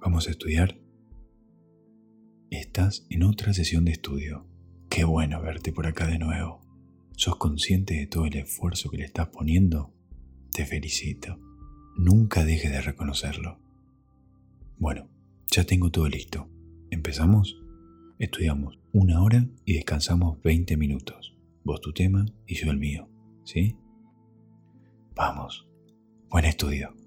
¿Vamos a estudiar? Estás en otra sesión de estudio. Qué bueno verte por acá de nuevo. ¿Sos consciente de todo el esfuerzo que le estás poniendo? Te felicito. Nunca dejes de reconocerlo. Bueno, ya tengo todo listo. ¿Empezamos? Estudiamos una hora y descansamos 20 minutos. Vos tu tema y yo el mío. ¿Sí? Vamos. Buen estudio.